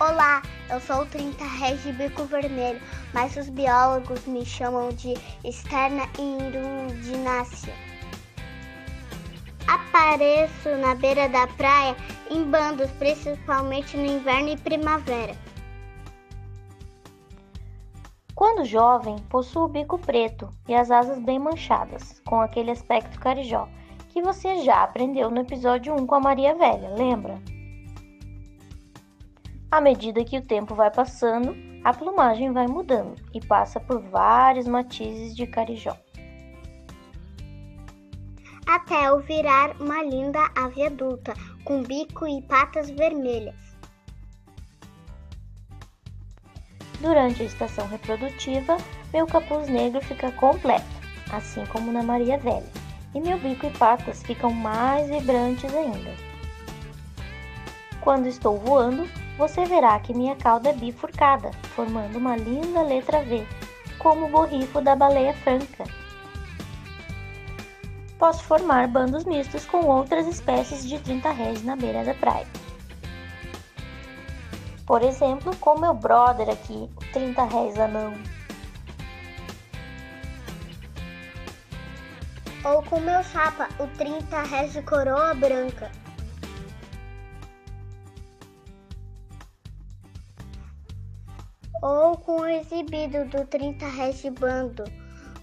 Olá, eu sou o 30 Reis de Bico Vermelho, mas os biólogos me chamam de externa irudinácea. Apareço na beira da praia em bandos, principalmente no inverno e primavera. Quando jovem, possuo o bico preto e as asas bem manchadas, com aquele aspecto carijó, que você já aprendeu no episódio 1 com a Maria Velha, lembra? À medida que o tempo vai passando, a plumagem vai mudando e passa por vários matizes de carijó. Até eu virar uma linda ave adulta, com bico e patas vermelhas. Durante a estação reprodutiva, meu capuz negro fica completo, assim como na Maria Velha, e meu bico e patas ficam mais vibrantes ainda. Quando estou voando, você verá que minha cauda é bifurcada, formando uma linda letra V, como o borrifo da baleia franca. Posso formar bandos mistos com outras espécies de 30 réis na beira da praia. Por exemplo, com meu brother aqui, o 30 réis anão. Ou com meu chapa, o 30 réis de coroa branca. Ou com o exibido do 30 réis de bando,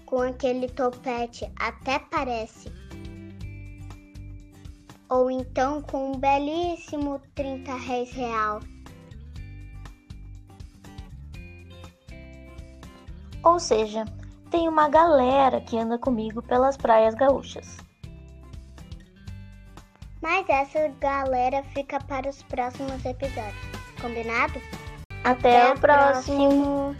com aquele topete, até parece. Ou então com um belíssimo 30 réis real. Ou seja, tem uma galera que anda comigo pelas praias gaúchas. Mas essa galera fica para os próximos episódios. Combinado? Até, Até o próximo. próximo.